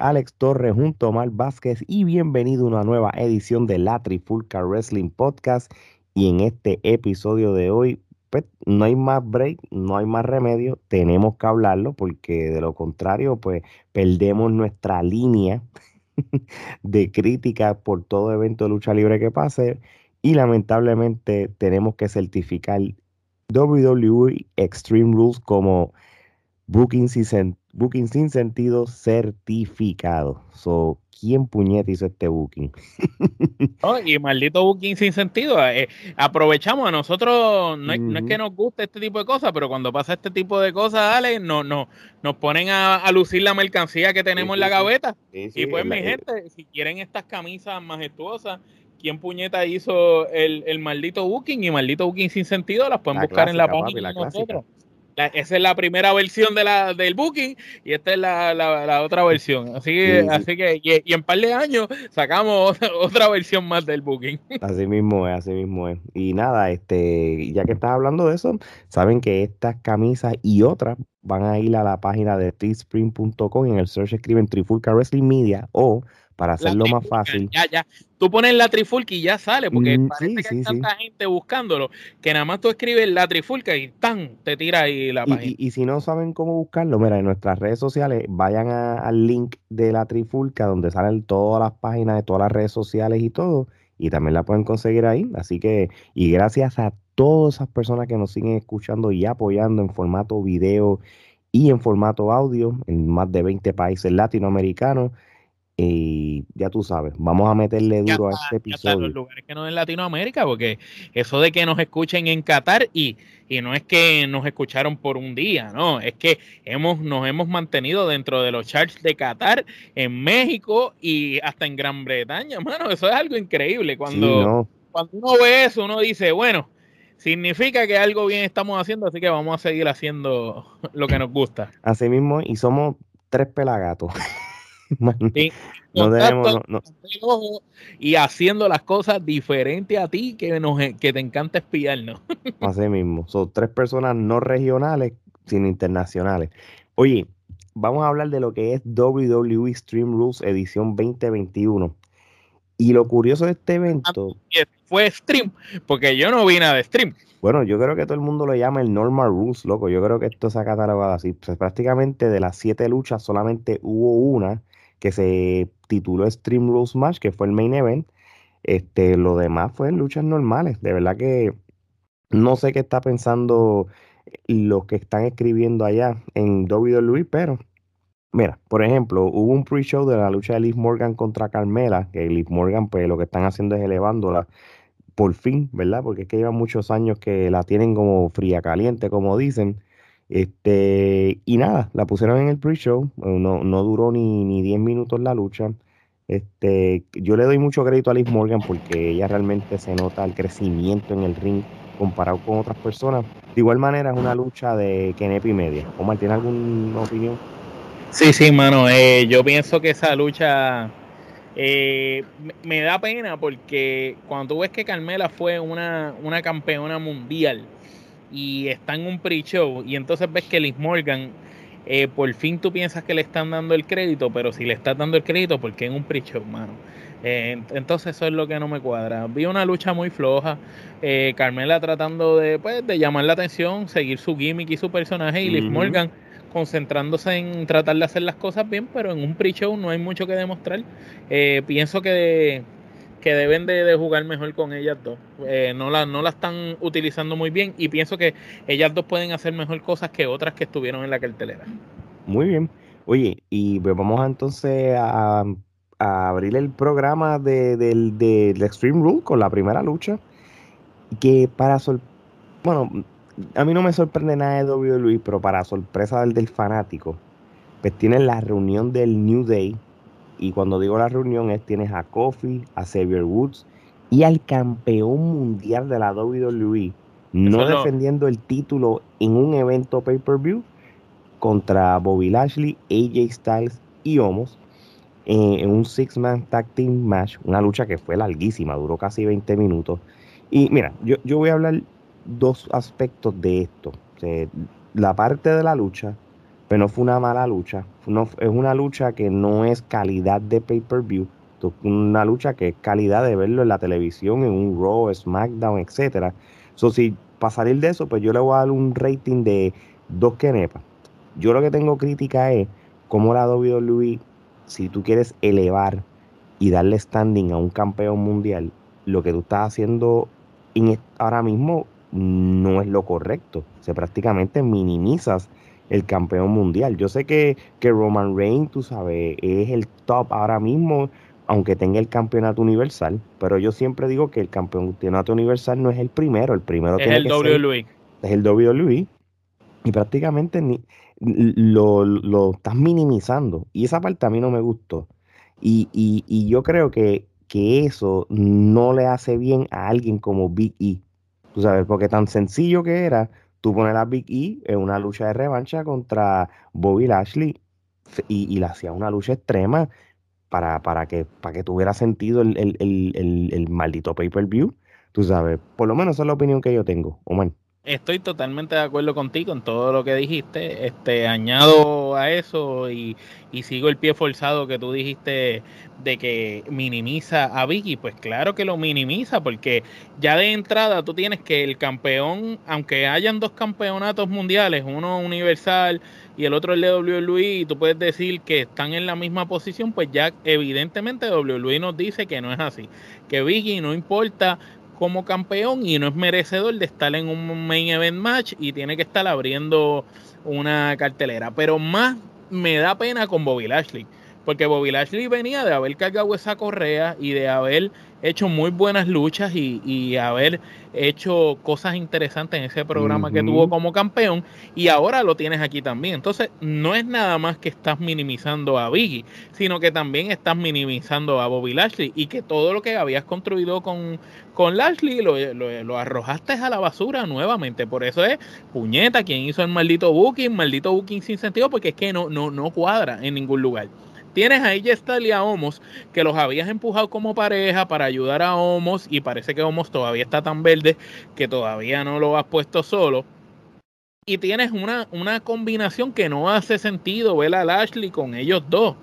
Alex Torres junto a Omar Vázquez y bienvenido a una nueva edición de la Trifulca Wrestling Podcast. Y en este episodio de hoy, pues no hay más break, no hay más remedio, tenemos que hablarlo porque de lo contrario, pues perdemos nuestra línea de crítica por todo evento de lucha libre que pase y lamentablemente tenemos que certificar WWE Extreme Rules como booking sin, booking sin sentido certificado. So, ¿Quién puñete hizo este booking? y maldito booking sin sentido. Eh, aprovechamos a nosotros, no, es que nos guste este tipo de cosas, pero cuando pasa este tipo de cosas, Ale, no, no, nos ponen a, lucir la mercancía que tenemos en la gaveta. y pues, mi gente, si quieren estas camisas majestuosas, quién puñeta hizo el, el, maldito booking y maldito booking sin sentido, las pueden buscar en la página de nosotros esa es la primera versión de la, del Booking y esta es la, la, otra versión. Así, que, así que, y, en par de años sacamos otra, versión más del Booking. Así mismo es, así mismo es. Y nada, este, ya que estás hablando de eso, saben que estas camisas y otras van a ir a la página de teespring.com en el search escriben Trifulca Wrestling Media o para hacerlo más fácil. Ya, ya. Tú pones la trifulca y ya sale, porque mm, parece que hay tanta gente buscándolo que nada más tú escribes la trifulca y ¡tan! te tira ahí la página. Y, si no saben cómo buscarlo, mira, en nuestras redes sociales vayan al link de la trifulca donde salen todas las páginas de todas las redes sociales y todo, y también la pueden conseguir ahí. Así que, y gracias a todas esas personas que nos siguen escuchando y apoyando en formato video y en formato audio en más de 20 países latinoamericanos. Y ya tú sabes, vamos a meterle duro a este episodio. los lugares que no en Latinoamérica, porque eso de que nos escuchen en Qatar y, y no es que nos escucharon por un día, no, es que hemos, nos hemos mantenido dentro de los charts de Qatar, en México y hasta en Gran Bretaña, mano, eso es algo increíble. Cuando, cuando uno ve eso, uno dice, bueno, significa que algo bien estamos haciendo, así que vamos a seguir haciendo lo que nos gusta. Así mismo, y somos tres pelagatos. Y haciendo las cosas diferentes a ti que, nos, que te encanta espiarnos. Así mismo, son tres personas no regionales, sino internacionales. Oye, vamos a hablar de lo que es WWE Stream Rules edición 2021. Y lo curioso de este evento... Fue stream, porque yo no vi nada de stream. Bueno, yo creo que todo el mundo lo llama el Normal Rules, loco. Yo creo que esto se ha catalogado así. Pues prácticamente de las siete luchas solamente hubo una que se tituló Stream Rules Match, que fue el main event. Este, lo demás fue luchas normales. De verdad que no sé qué está pensando los que están escribiendo allá en WWE, pero mira, por ejemplo, hubo un pre-show de la lucha de Liv Morgan contra Carmela, que Liv Morgan, pues lo que están haciendo es elevándola por fin, ¿verdad? Porque es que llevan muchos años que la tienen como fría caliente, como dicen. Este, y nada, la pusieron en el pre-show, eh, no, no duró ni, ni 10 minutos la lucha. Este, yo le doy mucho crédito a Liz Morgan porque ella realmente se nota el crecimiento en el ring comparado con otras personas. De igual manera es una lucha de Kenepi media. Omar, ¿tiene alguna opinión? Sí, sí, mano. Eh, yo pienso que esa lucha eh, me, da pena porque cuando tú ves que Carmela fue una, una campeona mundial, y está en un pre-show y entonces ves que Liz Morgan, eh, por fin tú piensas que le están dando el crédito, pero si le estás dando el crédito, porque en un pre-show, mano? Eh, entonces eso es lo que no me cuadra. Vi una lucha muy floja, eh, Carmela tratando de, pues, de llamar la atención, seguir su gimmick y su personaje, y Liz Morgan concentrándose en tratar de hacer las cosas bien, pero en un pre-show no hay mucho que demostrar. pienso que que deben de, jugar mejor con ellas dos. Eh, no, la, no la están utilizando muy bien y pienso que ellas dos pueden hacer mejor cosas que otras que estuvieron en la cartelera. Muy bien. Oye, y pues vamos entonces a, abrir el programa de, del, Extreme Rule con la primera lucha. Que para sol bueno, a mí no me sorprende nada de WWE, pero para sorpresa del, del fanático, pues tienen la reunión del New Day y cuando digo la reunión es tienes a Kofi, a Xavier Woods y al campeón mundial de la WWE, no defendiendo el título en un evento pay-per-view contra Bobby Lashley, AJ Styles y Omos eh, en un six-man tag team match, una lucha que fue larguísima, duró casi 20 minutos. Y mira, yo, yo voy a hablar dos aspectos de esto. la parte de la lucha, pero no fue una mala lucha. es una lucha que no es calidad de pay-per-view, una lucha que es calidad de verlo en la televisión, en un Raw, SmackDown, etcétera. So, si para salir de eso, pues yo le voy a dar un rating de dos kenepas. Yo lo que tengo crítica es cómo la WWE, si tú quieres elevar y darle standing a un campeón mundial, lo que tú estás haciendo ahora mismo no es lo correcto. O sea, prácticamente minimizas el campeón mundial. Yo sé que, que Roman Reigns, tú sabes, es el top ahora mismo, aunque tenga el campeonato universal, pero yo siempre digo que el campeonato universal no es el primero, el primero es el WWE. es el WWE. Y prácticamente ni, lo, lo, estás minimizando. Y esa parte a mí no me gustó. Y, y, y yo creo que, que eso no le hace bien a alguien como Big E. Tú sabes, porque tan sencillo que era, tú pones a Big E en una lucha de revancha contra Bobby Lashley y, y le hacía una lucha extrema para, para, que, para que tuviera sentido el, el, el, el maldito pay-per-view. Tú sabes, por lo menos esa es la opinión que yo tengo, Omar. Estoy totalmente de acuerdo contigo en todo lo que dijiste. Este, añado a eso y, sigo el pie forzado que tú dijiste de que minimiza a Vicky. Pues claro que lo minimiza, porque ya de entrada tú tienes que el campeón, aunque hayan dos campeonatos mundiales, uno universal y el otro el de WWE, y tú puedes decir que están en la misma posición, pues ya evidentemente WWE nos dice que no es así. Que Vicky no importa como campeón y no es merecedor de estar en un main event match y tiene que estar abriendo una cartelera. Pero más me da pena con Bobby Lashley, porque Bobby Lashley venía de haber cargado esa correa y de haber hecho muy buenas luchas y, haber hecho cosas interesantes en ese programa que tuvo como campeón y ahora lo tienes aquí también. Entonces, no es nada más que estás minimizando a Biggie, sino que también estás minimizando a Bobby Lashley y que todo lo que habías construido con, con Lashley lo, lo, arrojaste a la basura nuevamente. Por eso es puñeta quien hizo el maldito booking, maldito booking sin sentido, porque es que no, no, no cuadra en ningún lugar. Tienes a ella y a Homos, que los habías empujado como pareja para ayudar a Homos, y parece que Homos todavía está tan verde que todavía no lo has puesto solo. Y tienes una, una combinación que no hace sentido ver a Lashley con ellos dos.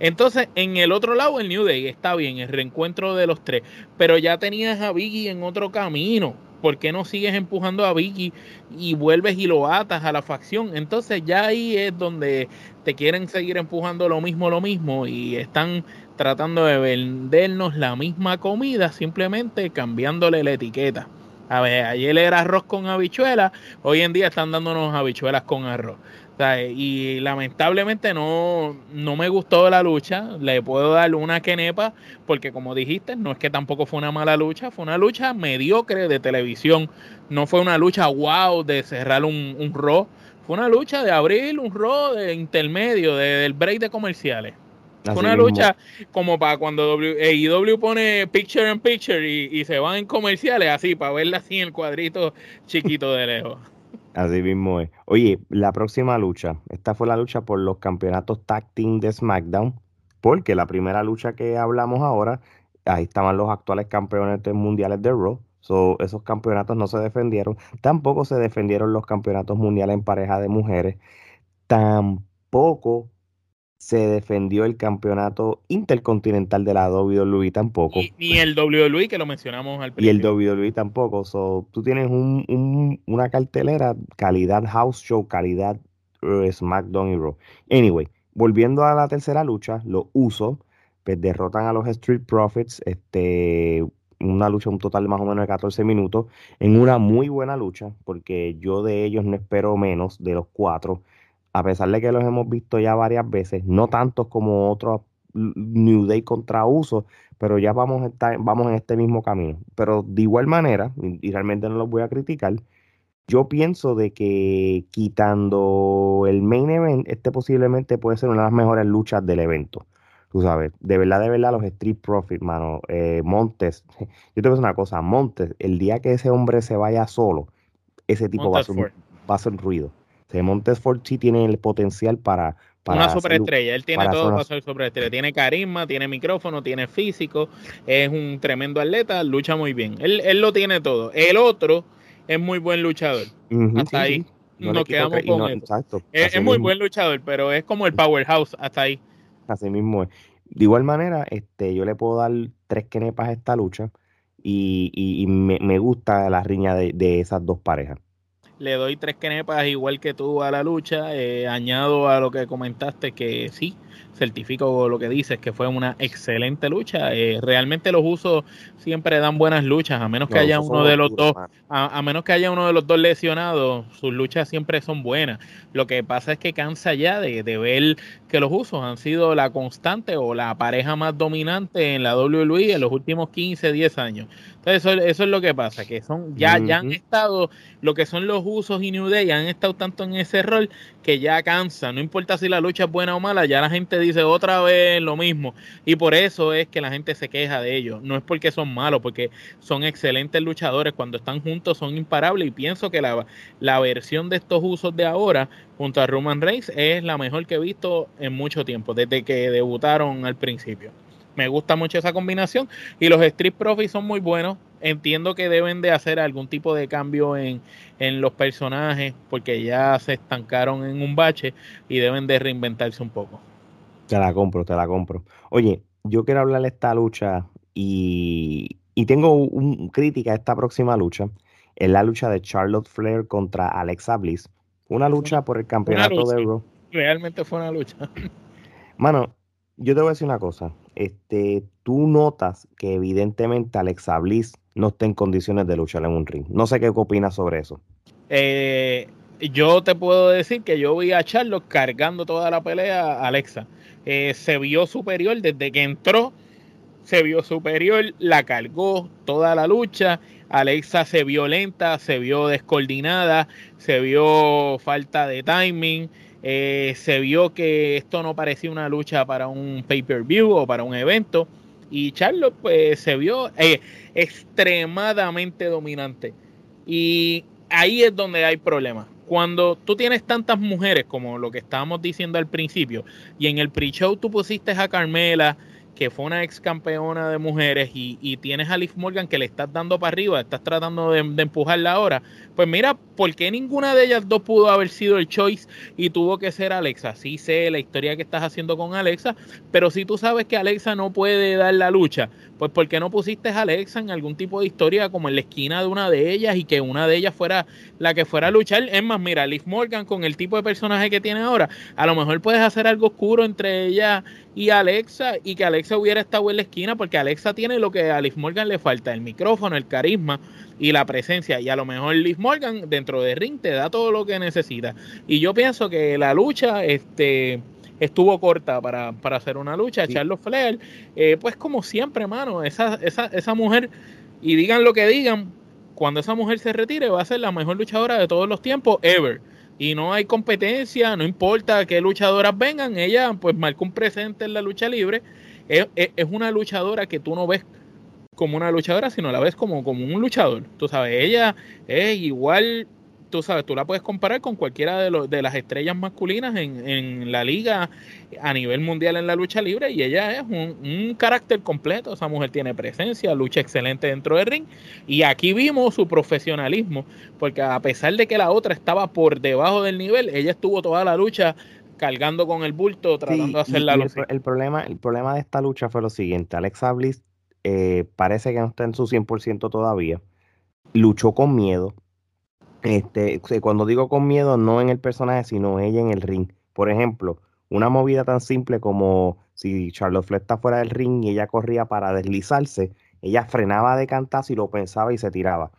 Entonces, en el otro lado, el New Day está bien, el reencuentro de los tres, pero ya tenías a Biggie en otro camino. ¿Por qué no sigues empujando a Vicky y vuelves y lo atas a la facción? Entonces ya ahí es donde te quieren seguir empujando lo mismo, lo mismo y están tratando de vendernos la misma comida, simplemente cambiándole la etiqueta. A ver, ayer era arroz con habichuelas, hoy en día están dándonos habichuelas con arroz. Y lamentablemente no, no me gustó la lucha. Le puedo dar una quenepa, porque como dijiste, no es que tampoco fue una mala lucha, fue una lucha mediocre de televisión. No fue una lucha wow de cerrar un, un Fue una lucha de abrir un Raw de intermedio, del break de comerciales. fue una lucha como para cuando AEW pone picture in picture y, y se van en comerciales, así, para verla así en el cuadrito chiquito de lejos. Así mismo es. Oye, la próxima lucha. Esta fue la lucha por los campeonatos tag team de SmackDown. Porque la primera lucha que hablamos ahora, ahí estaban los actuales campeones mundiales de Raw. So, esos campeonatos no se defendieron. Tampoco se defendieron los campeonatos mundiales en pareja de mujeres. Tampoco se defendió el campeonato intercontinental de la WWE tampoco. Ni el WWE que lo mencionamos al principio. Y el WWE tampoco. So, tú tienes un, una cartelera calidad house show, calidad eh, SmackDown y Raw. Anyway, volviendo a la tercera lucha, los usos pues derrotan a los Street Profits, este, una lucha un total de más o menos de 14 minutos, en una muy buena lucha, porque yo de ellos no espero menos de los cuatro a pesar de que los hemos visto ya varias veces, no tantos como otros New Day contra uso, pero ya vamos, a estar, vamos en este mismo camino. Pero de igual manera, y, realmente no los voy a criticar, yo pienso de que quitando el main event, este posiblemente puede ser una de las mejores luchas del evento. Tú sabes, de verdad, de verdad, los Street Profits, mano, eh, Montes, yo te voy a decir una cosa, Montes, el día que ese hombre se vaya solo, ese tipo va a, ser, va a hacer ruido. Montesfort sí tiene el potencial para... para una superestrella, él tiene todo para ser superestrella. Tiene carisma, tiene micrófono, tiene físico, es un tremendo atleta, lucha muy bien. Él, él lo tiene todo. El otro es muy buen luchador. Hasta ahí. nos quedamos con Exacto. Es, muy buen luchador, pero es como el powerhouse hasta ahí. Así mismo es. De igual manera, este, yo le puedo dar tres kenepas a esta lucha y, me, gusta la riña de esas dos parejas le doy tres kenepas igual que tú a la lucha. Eh, añado a lo que comentaste que sí, certifico lo que dices, que fue una excelente lucha. Eh, realmente los usos siempre dan buenas luchas, a menos que haya uno de los dos, a, menos que haya uno de los dos lesionados, sus luchas siempre son buenas. Lo que pasa es que cansa ya de, ver que los usos han sido la constante o la pareja más dominante en la WWE en los últimos 15, 10 años. Entonces eso, es lo que pasa, que son ya, ya han estado, lo que son los usos y New Day han estado tanto en ese rol que ya cansa. No importa si la lucha es buena o mala, ya la gente dice otra vez lo mismo. Y por eso es que la gente se queja de ellos. No es porque son malos, porque son excelentes luchadores. Cuando están juntos son imparables. Y pienso que la, la versión de estos usos de ahora, junto a Roman Reigns, es la mejor que he visto en mucho tiempo, desde que debutaron al principio. Me gusta mucho esa combinación. Y los Street Profits son muy buenos. Entiendo que deben de hacer algún tipo de cambio en, en los personajes porque ya se estancaron en un bache y deben de reinventarse un poco. Te la compro, te la compro. Oye, yo quiero hablar de esta lucha y, tengo un, crítica a esta próxima lucha. Es la lucha de Charlotte Flair contra Alexa Bliss. Una lucha por el campeonato de Raw. Realmente fue una lucha. Mano, yo te voy a decir una cosa. Este, tú notas que evidentemente Alexa Bliss no está en condiciones de luchar en un ring. No sé qué opinas sobre eso. Eh, yo te puedo decir que yo vi a Charlotte cargando toda la pelea a Alexa. Eh, se vio superior desde que entró, se vio superior, la cargó toda la lucha. Alexa se vio lenta, se vio descoordinada, se vio falta de timing. Eh, se vio que esto no parecía una lucha para un pay-per-view o para un evento. Y Charlotte pues se vio eh, extremadamente dominante. Y ahí es donde hay problemas. Cuando tú tienes tantas mujeres como lo que estábamos diciendo al principio, y en el pre-show tú pusiste a Carmela, que fue una ex campeona de mujeres, y, tienes a Liv Morgan que le estás dando para arriba, estás tratando de, de, empujarla ahora, pues mira, ¿por qué ninguna de ellas dos pudo haber sido el choice y tuvo que ser Alexa? Sí sé la historia que estás haciendo con Alexa, pero si tú sabes que Alexa no puede dar la lucha, pues ¿por qué no pusiste a Alexa en algún tipo de historia como en la esquina de una de ellas y que una de ellas fuera la que fuera a luchar? Es más, mira, Liv Morgan con el tipo de personaje que tiene ahora, a lo mejor puedes hacer algo oscuro entre ella y Alexa y que Alexa hubiera estado en la esquina porque Alexa tiene lo que a Liv Morgan le falta, el micrófono, el carisma y la presencia y a lo mejor Liv Morgan dentro de ring te da todo lo que necesita. Y yo pienso que la lucha, este estuvo corta para, hacer una lucha. Charles Flair, eh, pues como siempre, mano, esa, esa, esa mujer, y digan lo que digan, cuando esa mujer se retire va a ser la mejor luchadora de todos los tiempos, ever. Y no hay competencia, no importa qué luchadoras vengan, ella pues marcó un presente en la lucha libre. Es, es, una luchadora que tú no ves como una luchadora, sino la ves como, como un luchador. Tú sabes, ella es igual tú sabes, tú la puedes comparar con cualquiera de, los, de las estrellas masculinas en, la liga a nivel mundial en la lucha libre y ella es un, carácter completo, esa mujer tiene presencia, lucha excelente dentro del ring y aquí vimos su profesionalismo, porque a pesar de que la otra estaba por debajo del nivel, ella estuvo toda la lucha cargando con el bulto, tratando de hacer la lucha. El, problema, el problema de esta lucha fue lo siguiente, Alexa Bliss eh, parece que no está en su 100% todavía, luchó con miedo, este, cuando digo con miedo, no en el personaje, sino ella en el ring. Por ejemplo, una movida tan simple como si Charlotte Flair está fuera del ring y ella corría para deslizarse, ella frenaba de cantazo y lo pensaba y se tiraba.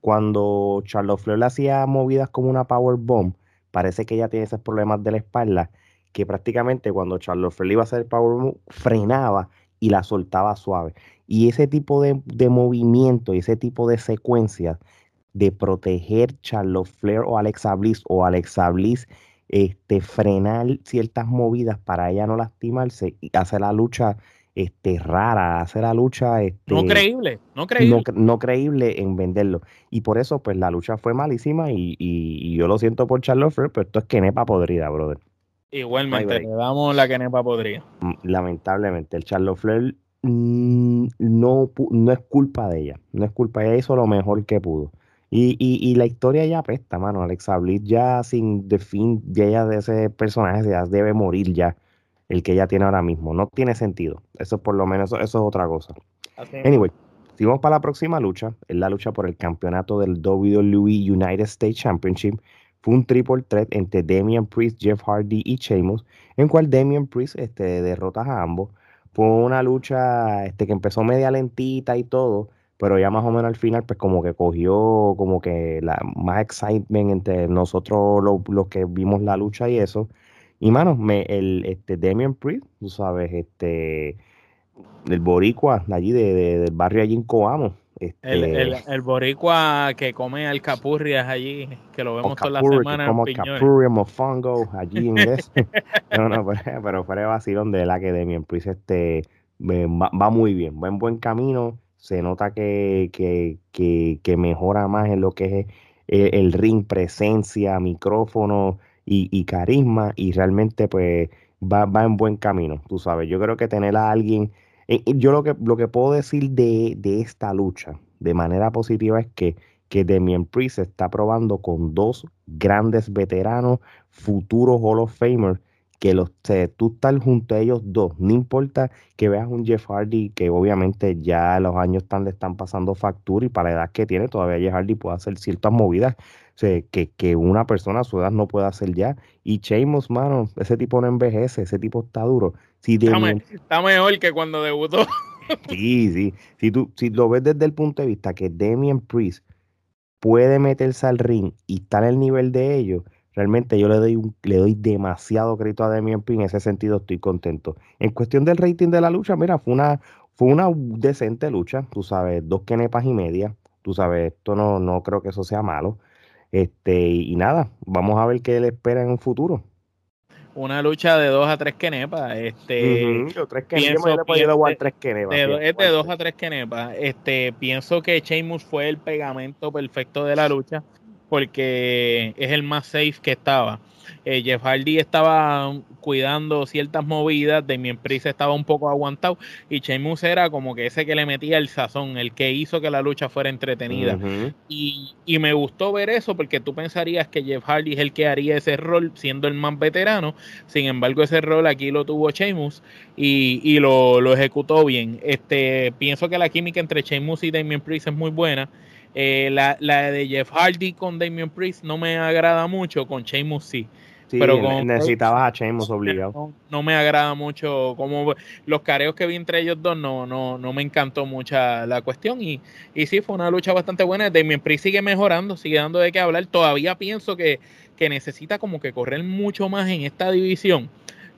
Cuando Charlotte Flair le hacía movidas como una power bomb, parece que ella tiene esos problemas de la espalda, que prácticamente cuando Charlotte Flair iba a hacer power bomb, frenaba y la soltaba suave. Y ese tipo de, de movimiento y ese tipo de secuencias de proteger Charlotte Flair o Alexa Bliss o Alexa Bliss este, frenar ciertas movidas para ella no lastimarse y hacer la lucha este, rara, hacer la lucha este, no creíble, no creíble. No, creíble en venderlo. Y por eso, pues la lucha fue malísima y, yo lo siento por Charlotte Flair, pero esto es quenepa podrida, brother. Igualmente, le damos la quenepa podrida. Mm, lamentablemente, el Charlotte Flair mm, no, no es culpa de ella, no es culpa, ella hizo lo mejor que pudo Y, y, la historia ya apesta, mano. Alexa Bliss ya sin de fin, ya, de ese personaje ya debe morir ya. El que ella tiene ahora mismo. No tiene sentido. Eso por lo menos, eso, es otra cosa. Anyway, si vamos para la próxima lucha, es la lucha por el campeonato del WWE United States Championship. Fue un triple threat entre Damian Priest, Jeff Hardy y Sheamus, en cual Damian Priest este, derrota a ambos. Fue una lucha este, que empezó media lentita y todo, pero ya más o menos al final, pues como que cogió como que la más excitement entre nosotros los, que vimos la lucha y eso. Y mano, me, el este Damian Priest, tú sabes, este del boricua de allí, de, del barrio allí en Coamo. Este, el, el, boricua que come alcapurrias allí, que lo vemos toda la semana. Como capurria, mofongo, allí en ese. no, no, pero, pero fuera de vacilón de la que Damian Priest este, va, va muy bien, va en buen camino se nota que, que, mejora más en lo que es eh, el, ring, presencia, micrófono y, carisma y realmente pues va, en buen camino, tú sabes. Yo creo que tener a alguien, eh, yo lo que, lo que puedo decir de, esta lucha de manera positiva es que, que Demian Priest está probando con dos grandes veteranos, futuros Hall of Famers, que los, tú estás junto a ellos dos, no importa que veas un Jeff Hardy que obviamente ya los años están, le están pasando factura y para la edad que tiene todavía Jeff Hardy puede hacer ciertas movidas que, que, una persona a su edad no puede hacer ya. Y Sheamus, mano, ese tipo no envejece, ese tipo está duro. Si está, mejor que cuando debutó. sí, sí. Si, tú, si lo ves desde el punto de vista que Damian Priest puede meterse al ring y estar al nivel de ellos, Realmente yo le doy, un, le doy demasiado crédito a Demian Pin, en ese sentido estoy contento. En cuestión del rating de la lucha, mira, fue una, fue una decente lucha, tú sabes, dos kenepas y media, tú sabes, esto no, no creo que eso sea malo. Este, y, nada, vamos a ver qué le espera en un futuro una lucha de dos a tres kenepas. Este, tres pienso, es de dos a tres kenepas. Este, pienso que Sheamus fue el pegamento perfecto de la lucha porque es el más safe que estaba. Eh, Jeff Hardy estaba cuidando ciertas movidas, de mi empresa estaba un poco aguantado y Sheamus era como que ese que le metía el sazón, el que hizo que la lucha fuera entretenida. y, me gustó ver eso porque tú pensarías que Jeff Hardy es el que haría ese rol siendo el más veterano, sin embargo ese rol aquí lo tuvo Sheamus y, lo, lo, ejecutó bien. Este, pienso que la química entre Sheamus y Damien Priest es muy buena. Eh, la, la, de Jeff Hardy con Damian Priest no me agrada mucho, con Sheamus sí. pero necesitabas a Sheamus obligado. No, me agrada mucho como los careos que vi entre ellos dos no, no, no me encantó mucha la cuestión y, y sí fue una lucha bastante buena. Damian Priest sigue mejorando, sigue dando de qué hablar. Todavía pienso que, que necesita como que correr mucho más en esta división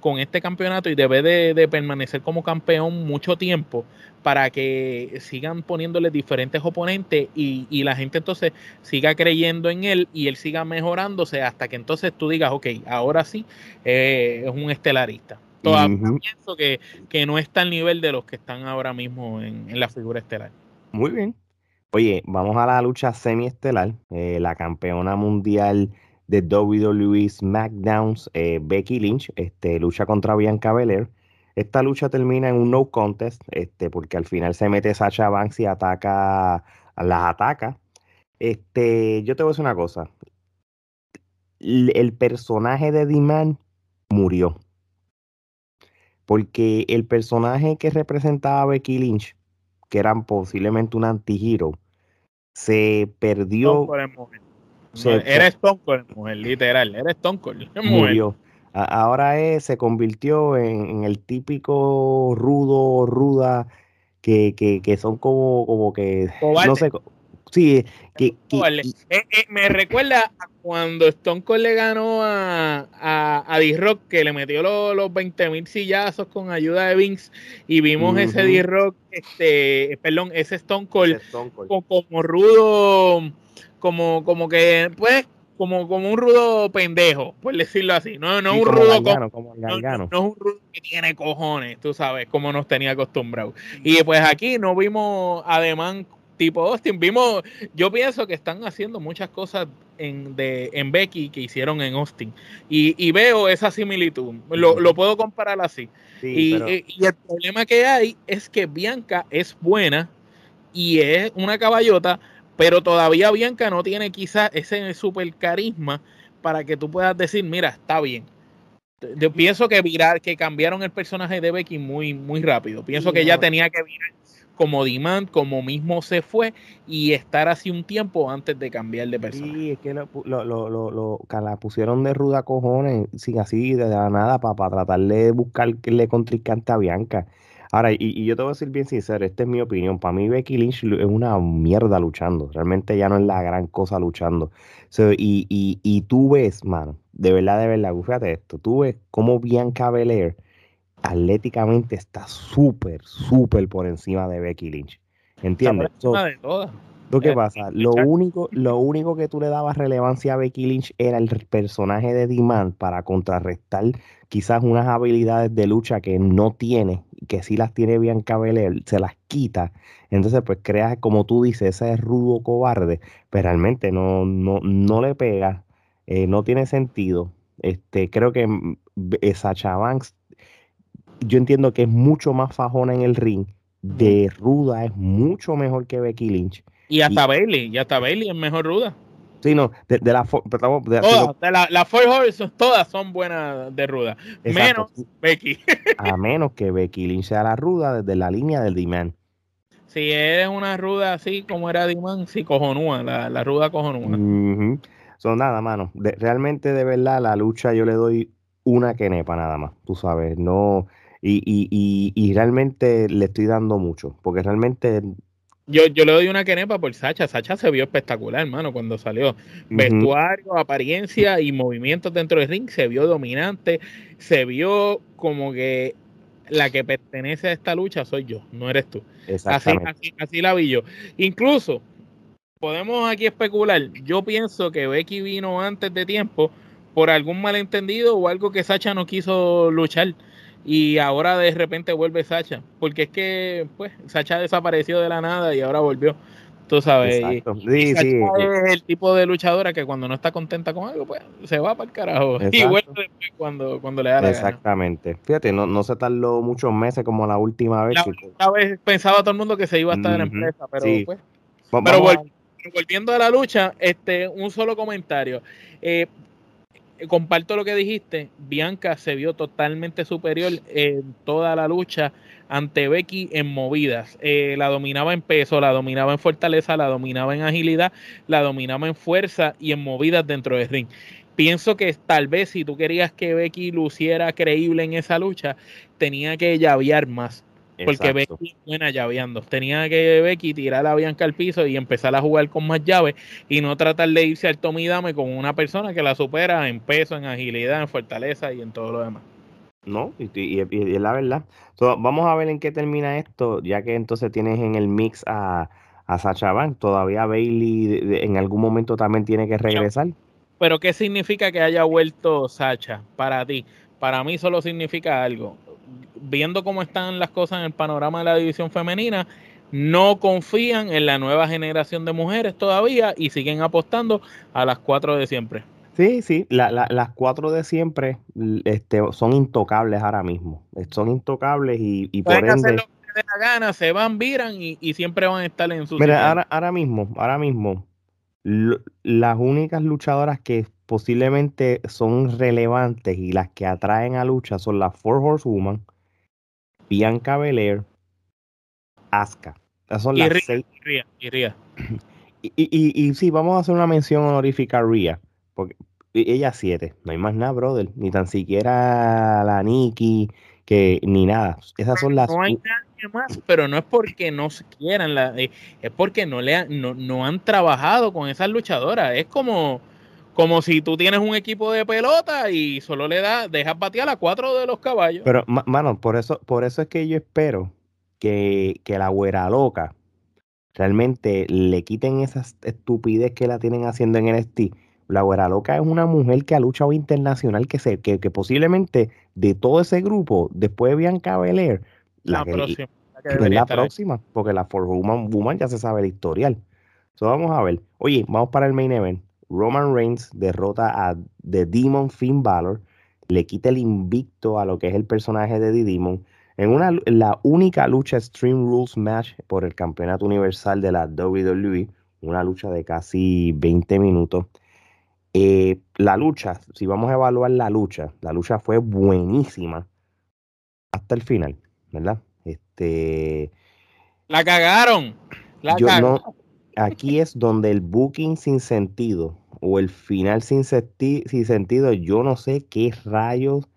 con este campeonato y debe de, permanecer como campeón mucho tiempo para que sigan poniéndole diferentes oponentes y, la gente entonces siga creyendo en él y él siga mejorándose hasta que entonces tú digas, ok, ahora sí eh, es un estelarista. Todavía pienso que, que, no está al nivel de los que están ahora mismo en, la figura estelar. Muy bien. Oye, vamos a la lucha semiestelar. Eh, la campeona mundial de WWE SmackDowns, eh, Becky Lynch, este, lucha contra Bianca Belair. Esta lucha termina en un no contest, este, porque al final se mete Sacha Banks y ataca, las ataca. Este, yo te voy a decir una cosa. El, personaje de D-Man murió. Porque el personaje que representaba a Becky Lynch, que era posiblemente un anti-hero, se perdió. Era Stone Cold, mujer, literal. Era Stone Cold. Murió. Ahora se convirtió en, el típico rudo, ruda, que, que, que son como, como que. No sé. Sí, que, eh, eh, me recuerda a cuando Stone Cold le ganó a, a, D-Rock, que le metió los, los 20 mil sillazos con ayuda de Vince, y vimos ese D-Rock, este, perdón, ese Stone Cold, como rudo como, como que, pues, como, como un rudo pendejo, por decirlo así. No, no un rudo como, no, no, es un rudo que tiene cojones, tú sabes, como nos tenía acostumbrado. Y pues aquí no vimos además tipo Austin, vimos, yo pienso que están haciendo muchas cosas en, de, en Becky que hicieron en Austin. Y, y veo esa similitud, lo, lo, puedo comparar así. y, y el problema que hay es que Bianca es buena y es una caballota, pero todavía Bianca no tiene quizás ese super carisma para que tú puedas decir, mira, está bien. Yo pienso que virar, que cambiaron el personaje de Becky muy, muy rápido. Pienso que ella tenía que virar como Demand, como mismo se fue, y estar así un tiempo antes de cambiar de personaje. Sí, es que lo, lo, lo, la pusieron de ruda cojones, sin así de la nada, para, tratar de buscarle contrincante a Bianca. Ahora, y, yo te voy a decir bien sincero, esta es mi opinión. Para mí, Becky Lynch es una mierda luchando. Realmente ya no es la gran cosa luchando. y, y, y, tú ves, mano, de verdad, de verdad, fíjate esto. Tú ves cómo Bianca Belair atléticamente está súper, súper por encima de Becky Lynch. ¿Entiendes? de todas. ¿Qué eh, pasa? Lo único, lo único que tú le dabas relevancia a Becky Lynch era el personaje de Demand para contrarrestar quizás unas habilidades de lucha que no tiene, que sí las tiene Bianca Belair, se las quita. Entonces, pues creas, como tú dices, ese rudo cobarde, pero realmente no, no, no le pega, eh, no tiene sentido. Este, creo que mm, eh, Sacha Banks, yo entiendo que es mucho más fajona en el ring, de ruda es mucho mejor que Becky Lynch. Y hasta Bailey, y hasta Bailey es mejor ruda. Sí, no, de, la, de, todas, de la, la Four todas son buenas de ruda. Menos Becky. a menos que Becky Lynch sea la ruda desde la línea del Diman. Si eres una ruda así como era Diman, sí, cojonúa, la, la ruda cojonúa. Son nada, mano. realmente, de verdad, la lucha yo le doy una quenepa nada más, tú sabes, no. Y, y, y, y realmente le estoy dando mucho, porque realmente yo, yo le doy una quenepa por Sacha. Sacha se vio espectacular, hermano, cuando salió. Vestuario, apariencia y movimientos dentro del ring. Se vio dominante. Se vio como que la que pertenece a esta lucha soy yo, no eres tú. Así, así, así la vi yo. Incluso, podemos aquí especular. Yo pienso que Becky vino antes de tiempo por algún malentendido o algo que Sacha no quiso luchar y ahora de repente vuelve Sacha, porque es que pues Sacha desapareció de la nada y ahora volvió. Tú sabes, y, sí, es el tipo de luchadora que cuando no está contenta con algo, pues se va para el carajo y vuelve después cuando, cuando le da la Exactamente. Fíjate, no, no se tardó muchos meses como la última vez. La vez pensaba todo el mundo que se iba a estar en la empresa, pero pues. Pero volviendo a la lucha, este, un solo comentario. Eh, comparto lo que dijiste, Bianca se vio totalmente superior en toda la lucha ante Becky en movidas. Eh, la dominaba en peso, la dominaba en fortaleza, la dominaba en agilidad, la dominaba en fuerza y en movidas dentro del ring. Pienso que tal vez si tú querías que Becky luciera creíble en esa lucha, tenía que llavear más. Porque Becky es buena llaveando. Tenía que Becky tirar a Bianca al piso y empezar a jugar con más llaves y no tratar de irse al Tommy Dame con una persona que la supera en peso, en agilidad, en fortaleza y en todo lo demás. No, y, es la verdad. vamos a ver en qué termina esto, ya que entonces tienes en el mix a, a Sacha Banks. Todavía Bailey en algún momento también tiene que regresar. Pero, ¿qué significa que haya vuelto Sacha para ti? Para mí solo significa algo viendo cómo están las cosas en el panorama de la división femenina, no confían en la nueva generación de mujeres todavía y siguen apostando a las cuatro de siempre. Sí, sí, las cuatro de siempre este, son intocables ahora mismo. Son intocables y, y por ende... Hacer lo que les la gana, se van, viran y, siempre van a estar en su... Mira, ahora, ahora mismo, ahora mismo, las únicas luchadoras que posiblemente son relevantes y las que atraen a lucha son las Four Horsewoman, Bianca Belair, Asuka. Esas son y las seis. y, Ria. Y, y, y, sí, vamos a hacer una mención honorífica a Ria. Porque ella siete. No hay más nada, brother. Ni tan siquiera la Nikki, que ni nada. Esas son las. No hay nadie más, pero no es porque no se quieran. La, eh, es porque no, le no, no han trabajado con esas luchadoras. Es como como si tú tienes un equipo de pelota y solo le das, dejas batear a cuatro de los caballos. Pero, mano, por eso, por eso es que yo espero que, la güera loca realmente le quiten esa estupidez que la tienen haciendo en NXT. La güera loca es una mujer que ha luchado internacional, que, se, que, posiblemente de todo ese grupo, después de Bianca Belair, la, próxima. es la próxima, porque la For Woman, Woman ya se sabe el historial. Entonces vamos a ver. Oye, vamos para el main event. Roman Reigns derrota a The Demon Finn Balor, le quita el invicto a lo que es el personaje de The Demon en una, la única lucha Stream Rules Match por el campeonato universal de la WWE. una lucha de casi 20 minutos. Eh, la lucha, si vamos a evaluar la lucha, la lucha fue buenísima hasta el final, ¿verdad? Este. La cagaron. La cagaron. aquí es donde el booking sin sentido o el final sin, sin sentido, yo no sé qué rayos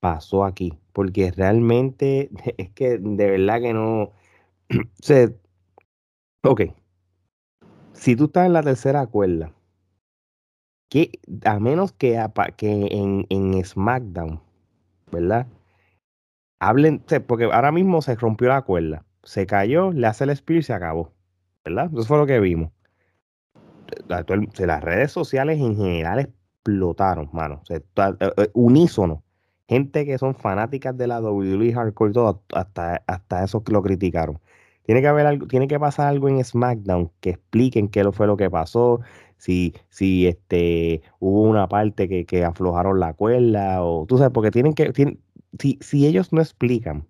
pasó aquí, porque realmente es que de verdad que no. ok, si tú estás en la tercera cuerda, que a menos que, que en, en SmackDown, ¿verdad? Hablen, porque ahora mismo se rompió la cuerda, se cayó, le hace el spear y se acabó, ¿verdad? Eso fue lo que vimos. Las redes sociales en general explotaron, mano. Eh, eh, unísono gente que son fanáticas de la WWE Hardcore, todo, hasta, hasta eso que lo criticaron. Tiene que haber algo, tiene que pasar algo en SmackDown que expliquen qué fue lo que pasó, si, si este hubo una parte que, que aflojaron la cuerda, o tú sabes, porque tienen que, si, si ellos no explican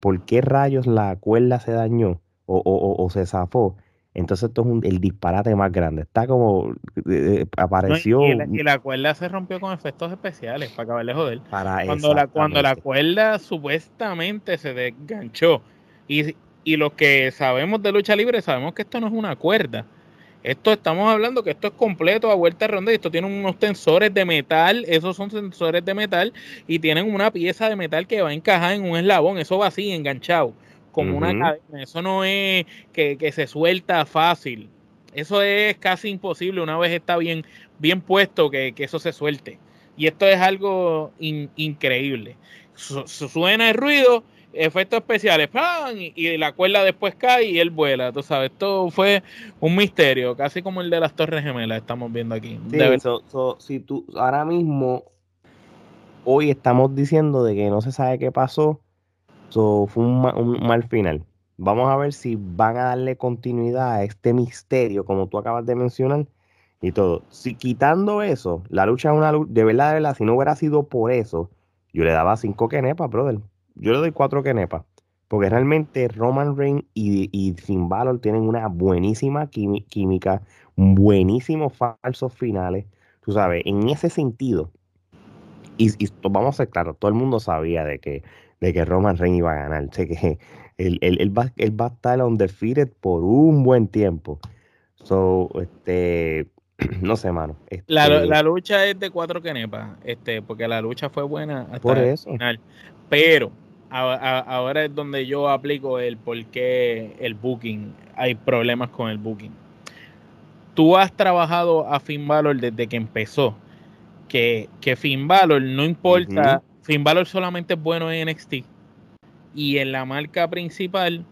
por qué rayos la cuerda se dañó o, o, o se zafó, entonces esto es el disparate más grande. Está como eh, eh, apareció. y, la, cuerda se rompió con efectos especiales para acabar de joder. cuando la, cuando la cuerda supuestamente se desganchó. Y, y los que sabemos de lucha libre sabemos que esto no es una cuerda. Esto estamos hablando que esto es completo a vuelta redonda y esto tiene unos tensores de metal, esos son sensores de metal y tienen una pieza de metal que va a encajar en un eslabón, eso va así enganchado como una cadena. Eso no es que, se suelta fácil. Eso es casi imposible una vez está bien, bien puesto que, eso se suelte. Y esto es algo increíble. suena el ruido, efectos especiales, ¡pam! Y, la cuerda después cae y él vuela. Tú sabes, esto fue un misterio, casi como el de las Torres Gemelas, estamos viendo aquí. si tú ahora mismo, hoy estamos diciendo de que no se sabe qué pasó Fue un, mal final. Vamos a ver si van a darle continuidad a este misterio, como tú acabas de mencionar, y todo. Si quitando eso, la lucha es una lucha, de verdad, de verdad, si no hubiera sido por eso, yo le daba cinco kenepas, brother. Yo le doy cuatro kenepas. Porque realmente Roman Reigns y, y Finn Balor tienen una buenísima química, buenísimos falsos finales. Tú sabes, en ese sentido, y, vamos a ser claros, todo el mundo sabía de que de que Roman Reigns iba a ganar. Sé que él, él, va, él va a estar undefeated por un buen tiempo. So, este, no sé, mano. la, este lucha es de cuatro kenepas, este, porque la lucha fue buena hasta por eso. el final. Pero ahora es donde yo aplico el por qué el booking, hay problemas con el booking. Tú has trabajado a Finn Balor desde que empezó. Que, que Finn Balor, no importa Finn Balor solamente es bueno en NXT. Y en la marca principal,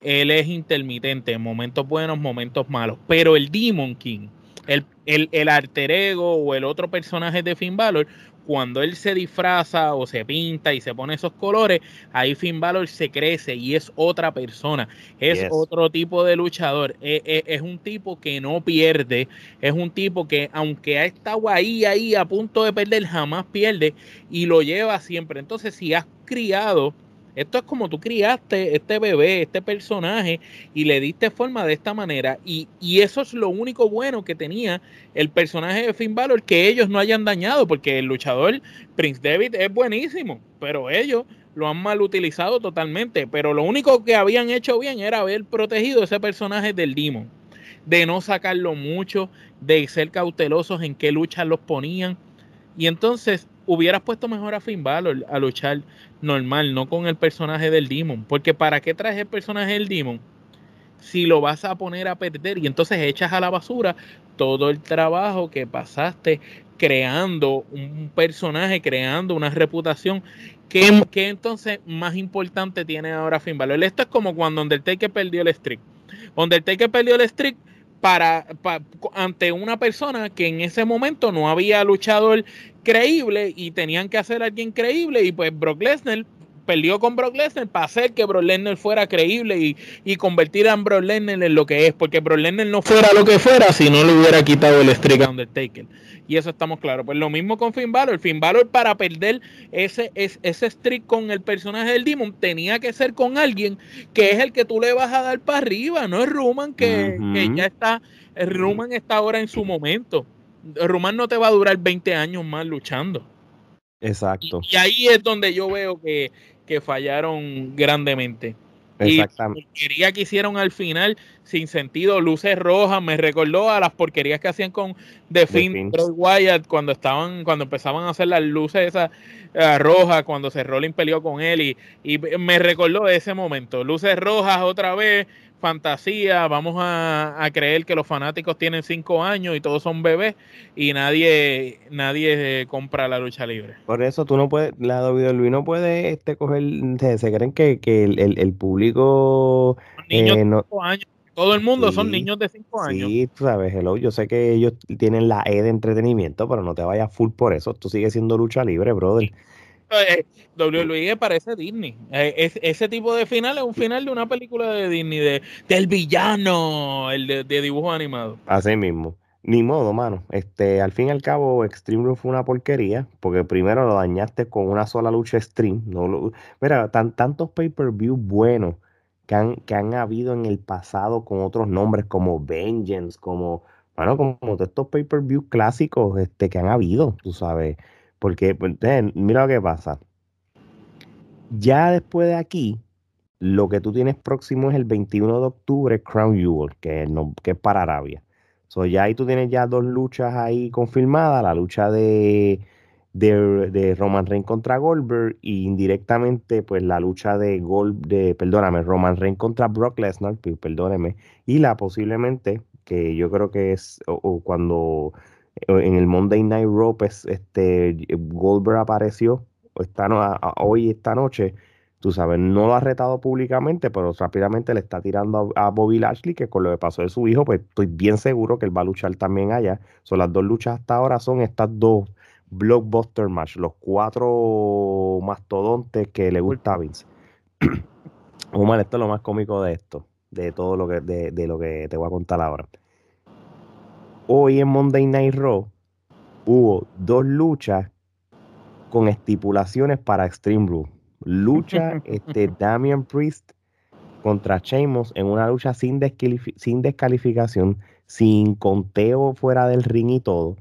él es intermitente, momentos buenos, momentos malos. Pero el Demon King, el, el, el ego o el otro personaje de Finn Balor, cuando él se disfraza o se pinta y se pone esos colores, ahí Finn Balor se crece y es otra persona, es otro tipo de luchador, es, e, es, un tipo que no pierde, es un tipo que aunque ha estado ahí, ahí a punto de perder, jamás pierde y lo lleva siempre. Entonces, si has criado esto es como tú criaste este bebé, este personaje, y le diste forma de esta manera. Y, eso es lo único bueno que tenía el personaje de Finn Balor, que ellos no hayan dañado, porque el luchador Prince David es buenísimo, pero ellos lo han mal utilizado totalmente. Pero lo único que habían hecho bien era haber protegido ese personaje del Demon, de no sacarlo mucho, de ser cautelosos en qué luchas los ponían. Y entonces hubieras puesto mejor a Finn Balor a luchar normal, no con el personaje del Demon. Porque ¿para qué traes el personaje del Demon? Si lo vas a poner a perder y entonces echas a la basura todo el trabajo que pasaste creando un personaje, creando una reputación. ¿Qué, qué entonces más importante tiene ahora Finn Balor? Esto es como cuando Undertaker perdió el streak. Undertaker perdió el streak para, ante una persona que en ese momento no había luchador creíble y tenían que hacer a alguien creíble y pues Brock Lesnar perdió con Brock Lesnar para hacer que Brock Lesnar fuera creíble y, y convertir a Brock Lesnar en lo que es, porque Brock Lesnar no fuera lo que fuera si no le hubiera quitado el streak a Undertaker. Y eso estamos claros. Pues lo mismo con Finn Balor. Finn Balor para perder ese, ese, ese streak con el personaje del Demon tenía que ser con alguien que es el que tú le vas a dar para arriba, no es Roman que, que ya está, Roman está ahora en su momento. Roman no te va a durar 20 años más luchando. Exacto. Y, ahí es donde yo veo que, que fallaron grandemente. Exactamente. Y porquería que hicieron al final, sin sentido, luces rojas, me recordó a las porquerías que hacían con The, Finn, Wyatt cuando estaban, cuando empezaban a hacer las luces esas uh, rojas, cuando se Rollins peleó con él y, y me recordó ese momento. Luces rojas otra vez, fantasía, vamos a, creer que los fanáticos tienen cinco años y todos son bebés y nadie nadie compra la lucha libre. Por eso tú no puedes, la WWE no puede este, coger, se, creen que, que el, el, público... Niños eh, de cinco años. Todo el mundo son niños de cinco años. Sí, tú sabes, hello, yo sé que ellos tienen la E de entretenimiento, pero no te vayas full por eso. Tú sigues siendo lucha libre, brother. Eh, WWE parece Disney. Eh, ese tipo de final es un final de una película de Disney, de, del villano, el de, dibujo animado. Así mismo. Ni modo, mano. Este, al fin y al cabo, Extreme Rules fue una porquería, porque primero lo dañaste con una sola lucha Extreme. No mira, tan, tantos pay-per-view buenos que han, que han habido en el pasado con otros nombres como Vengeance, como, bueno, como, como estos pay-per-view clásicos este, que han habido, tú sabes. Porque, pues, mira lo que pasa. Ya después de aquí, lo que tú tienes próximo es el 21 de octubre, Crown Jewel, que, no, que es para Arabia. So, ya ahí tú tienes ya dos luchas ahí confirmadas, la lucha de, de, Roman Reigns contra Goldberg y indirectamente pues la lucha de Gold, de, perdóname, Roman Reigns contra Brock Lesnar, perdóneme, y la posiblemente, que yo creo que es o cuando en el Monday Night Raw, pues, este, Goldberg apareció esta hoy, esta noche, tú sabes, no lo ha retado públicamente, pero rápidamente le está tirando a, Bobby Lashley, que con lo que pasó de su hijo, pues estoy bien seguro que él va a luchar también allá. Son las dos luchas hasta ahora, son estas dos blockbuster match, los cuatro mastodontes que le gusta a Vince. Omar, esto es lo más cómico de esto, de todo lo que, de, de lo que te voy a contar ahora hoy en Monday Night Raw hubo dos luchas con estipulaciones para Extreme Rule. Lucha este, Damian Priest contra Sheamus en una lucha sin, sin descalificación, sin conteo fuera del ring y todo.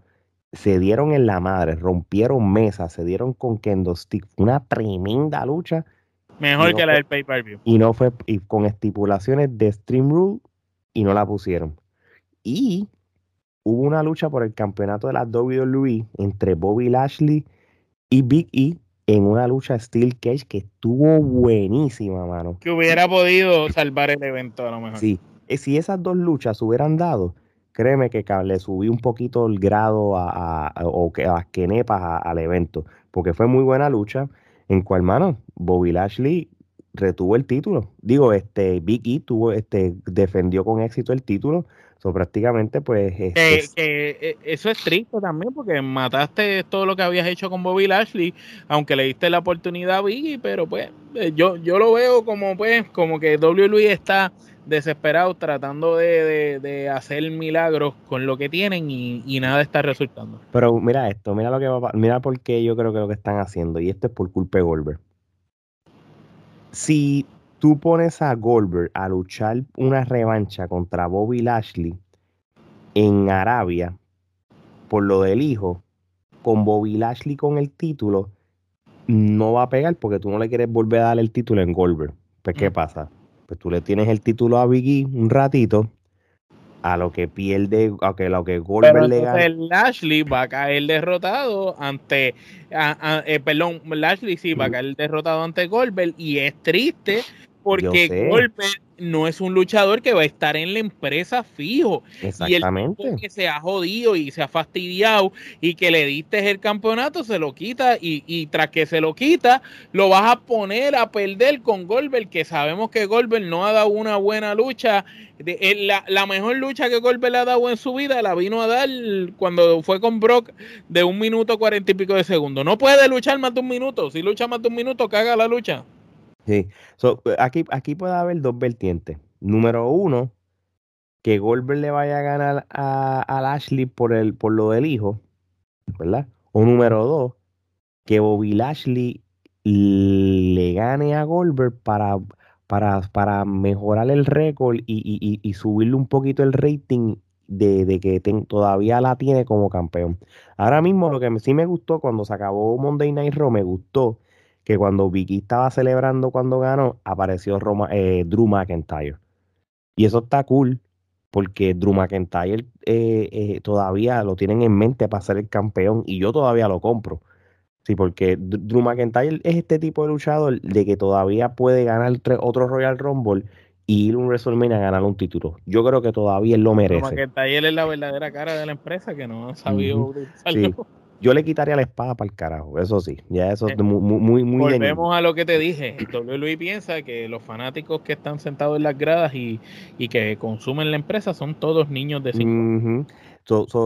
Se dieron en la madre, rompieron mesas, se dieron con Kendo Stick. Una tremenda lucha. Mejor que la del pay-per-view. Y no fue y con estipulaciones de Stream Rule y no la pusieron. Y hubo una lucha por el campeonato de la WWE entre Bobby Lashley y Big E en una lucha Steel Cage que estuvo buenísima, mano. Que hubiera podido salvar el evento a lo mejor. Sí, eh, si esas dos luchas hubieran dado, créeme que le subí un poquito el grado a, o que a las quenepas al evento, porque fue muy buena lucha en cual, mano, Bobby Lashley retuvo el título. Digo, este Big E tuvo, este, defendió con éxito el título So, prácticamente, pues. Eh, eso es triste también, porque mataste todo lo que habías hecho con Bobby Lashley, aunque le diste la oportunidad a Biggie, pero pues eh, yo, yo lo veo como pues, como que WWE está desesperado tratando de, hacer milagros con lo que tienen y, nada está resultando. Pero mira esto, mira lo que va mira por qué yo creo que lo que están haciendo, y esto es por culpa de Goldberg. Si tú pones a Goldberg a luchar una revancha contra Bobby Lashley en Arabia por lo del hijo, con Bobby Lashley con el título, no va a pegar porque tú no le quieres volver a dar el título en Goldberg. Pues, ¿qué mm. pasa? Pues tú le tienes el título a Biggie un ratito, a lo que pierde, a que lo que Goldberg le gana. Lashley va a caer derrotado ante, eh, perdón, Lashley sí va a caer derrotado ante Goldberg y es triste porque Goldberg no es un luchador que va a estar en la empresa fijo. Exactamente. Y el que se ha jodido y se ha fastidiado y que le diste el campeonato, se lo quita y, tras que se lo quita, lo vas a poner a perder con Goldberg, que sabemos que Goldberg no ha dado una buena lucha. De, la, la, mejor lucha que Goldberg ha dado en su vida la vino a dar cuando fue con Brock de un minuto cuarenta y pico de segundos. No puede luchar más de un minuto. Si lucha más de un minuto, caga la lucha. Sí. aquí, aquí puede haber dos vertientes. Número uno, que Goldberg le vaya a ganar a, a Lashley por, el, por lo del hijo, ¿verdad? O número dos, que Bobby Lashley le gane a Goldberg para, para, para mejorar el récord y, subirle un poquito el rating de, que todavía la tiene como campeón. Ahora mismo lo que sí me gustó cuando se acabó Monday Night Raw, me gustó que cuando Vicky estaba celebrando cuando ganó, apareció eh, Drew McIntyre. Y eso está cool, porque Drew McIntyre eh, eh, todavía lo tienen en mente para ser el campeón y yo todavía lo compro. Sí, porque Drew McIntyre es este tipo de luchador de que todavía puede ganar otro Royal Rumble y ir a un WrestleMania a ganar un título. Yo creo que todavía él lo merece. Drew McIntyre es la verdadera cara de la empresa que no ha sabido sí. Yo le quitaría la espada para el carajo, eso sí. Ya eso es eh, muy, muy, muy Volvemos a lo que te dije. WWE piensa que los fanáticos que están sentados en las gradas y, que consumen la empresa son todos niños de 5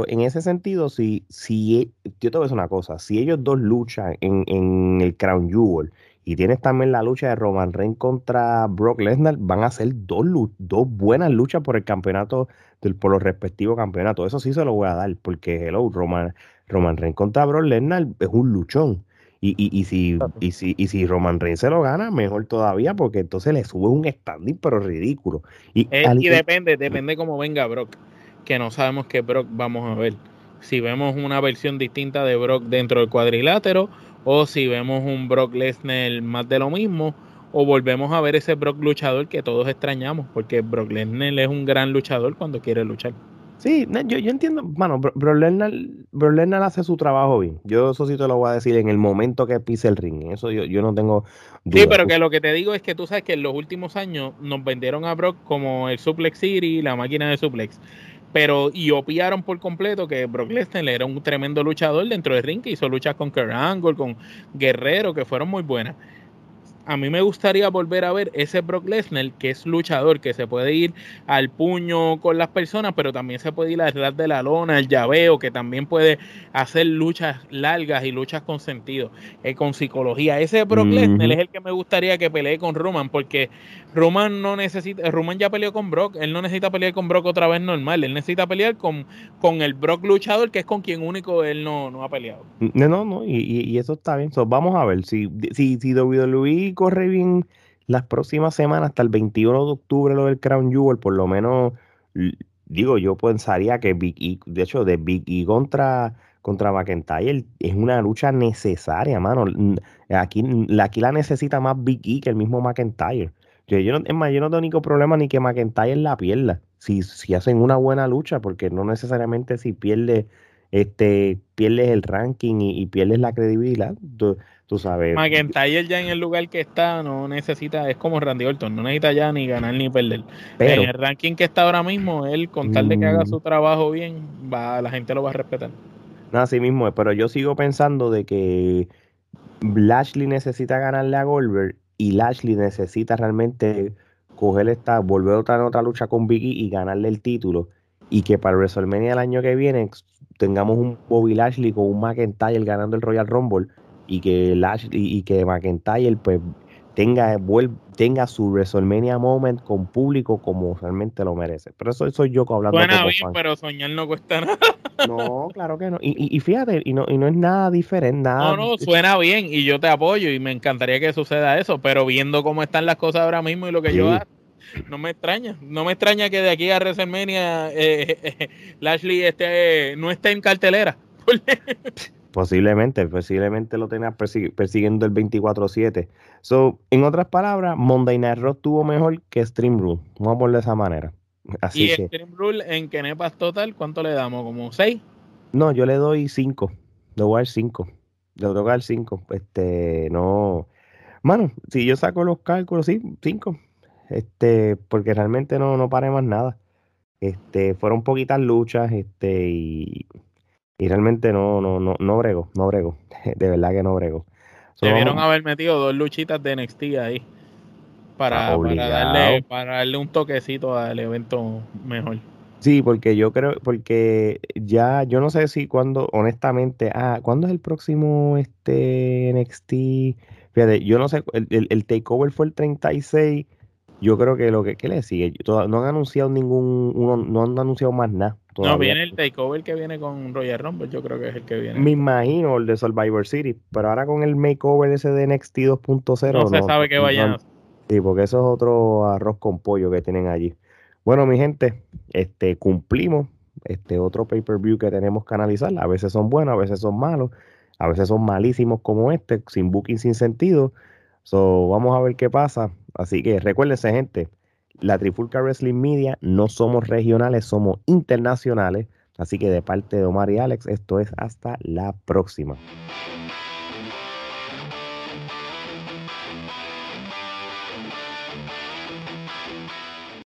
en ese sentido, si, si e, yo te voy a decir una cosa, si ellos dos luchan en, en el Crown Jewel y tienes también la lucha de Roman Reigns contra Brock Lesnar, van a ser dos, dos buenas luchas por el campeonato, por los respectivos campeonatos. Eso sí se lo voy a dar, porque hello, Roman, Roman Reigns contra Brock Lesnar es un luchón. Y, y, y, si, y, si, y si Roman Reigns se lo gana, mejor todavía, porque entonces le sube un standing, pero ridículo. Y, eh, y depende, depende cómo venga Brock, que no sabemos qué Brock vamos a ver. Si vemos una versión distinta de Brock dentro del cuadrilátero, o si vemos un Brock Lesnar más de lo mismo, o volvemos a ver ese Brock luchador que todos extrañamos, porque Brock Lesnar es un gran luchador cuando quiere luchar. Sí, yo, yo entiendo, bueno, Bro Lesnar, hace su trabajo bien. Yo eso sí te lo voy a decir en el momento que pise el ring. Eso yo, yo no tengo Sí, pero que lo que te digo es que tú sabes que en los últimos años nos vendieron a Brock como el Suplex City, la máquina de suplex. Pero y opiaron por completo que Brock Lesnar era un tremendo luchador dentro del ring que hizo luchas con Kurt Angle, con Guerrero, que fueron muy buenas a mí me gustaría volver a ver ese Brock Lesnar que es luchador, que se puede ir al puño con las personas, pero también se puede ir al ras de la lona, el llaveo, que también puede hacer luchas largas y luchas con sentido, eh, con psicología. Ese Brock Lesnar es el que me gustaría que pelee con Roman, porque Roman no necesita, Roman ya peleó con Brock, él no necesita pelear con Brock otra vez normal, él necesita pelear con, con el Brock luchador, que es con quien único él no, no ha peleado. No, no, no, y, eso está bien. vamos a ver si, si, si WWE corre bien las próximas semanas, hasta el 21 de octubre, lo del Crown Jewel, por lo menos, digo, yo pensaría que Big E, de hecho, de Big E contra, contra McIntyre es una lucha necesaria, mano. Aquí, aquí la necesita más Big E que el mismo McIntyre. Yo, yo no, es más, yo no tengo ningún problema ni que McIntyre la pierda. Si, si hacen una buena lucha, porque no necesariamente si pierde, este, pierdes el ranking y, y pierdes la credibilidad. Tú sabes. McIntyre ya en el lugar que está no necesita, es como Randy Orton, no necesita ya ni ganar ni perder. Pero, en el ranking que está ahora mismo, él con tal de que haga mm. su trabajo bien, va, la gente lo va a respetar. No, así mismo es, pero yo sigo pensando de que Lashley necesita ganarle a Goldberg y Lashley necesita realmente coger esta, volver otra otra lucha con Biggie y ganarle el título. Y que para WrestleMania el año que viene tengamos un Bobby Lashley con un McIntyre ganando el Royal Rumble y que Lash y, que McIntyre pues tenga, tenga su WrestleMania moment con público como realmente lo merece. Pero eso soy yo hablando Suena bien, pero soñar no cuesta nada. No, claro que no. Y, fíjate, y no, y no es nada diferente, nada. No, no, suena bien y yo te apoyo y me encantaría que suceda eso, pero viendo cómo están las cosas ahora mismo y lo que yo hago, no me extraña. No me extraña que de aquí a WrestleMania eh, Lashley esté, no esté en cartelera. Posiblemente, posiblemente lo tenga persiguiendo el 24-7. So, en otras palabras, Monday Night Raw tuvo mejor que Stream Rule. Vamos a ponerlo de esa manera. Así ¿Y Stream Rule en Kenepas Total cuánto le damos? ¿Como 6? No, yo le doy 5. Le voy a dar 5. Le voy a dar 5. Este, no. Mano, si yo saco los cálculos, sí, 5. Este, porque realmente no, no paré más nada. Este, fueron poquitas luchas, este, y y realmente no, no, no, no brego, no brego. De verdad que no brego. Debieron haber metido dos luchitas de NXT ahí para, para, darle, para darle un toquecito al evento mejor. Sí, porque yo creo, porque ya, yo no sé si cuando, honestamente, ah, ¿cuándo es el próximo este NXT Fíjate, yo no sé, el, el, takeover fue el 36. Yo creo que lo que ¿qué le sigue, no han anunciado ningún, uno, no han anunciado más nada. No, viene el takeover que viene con Royal Rumble, yo creo que es el que viene. Me imagino el de Survivor City, pero ahora con el makeover ese de NXT 2.0. No, se sabe que vaya. sí, porque eso es otro arroz con pollo que tienen allí. Bueno, mi gente, este cumplimos este otro pay-per-view que tenemos que analizar. A veces son buenos, a veces son malos, a veces son malísimos como este, sin booking, sin sentido. So, vamos a ver qué pasa. Así que recuérdense, gente, la Trifulca Wrestling Media no somos regionales, somos internacionales. Así que de parte de Omar y Alex, esto es hasta la próxima.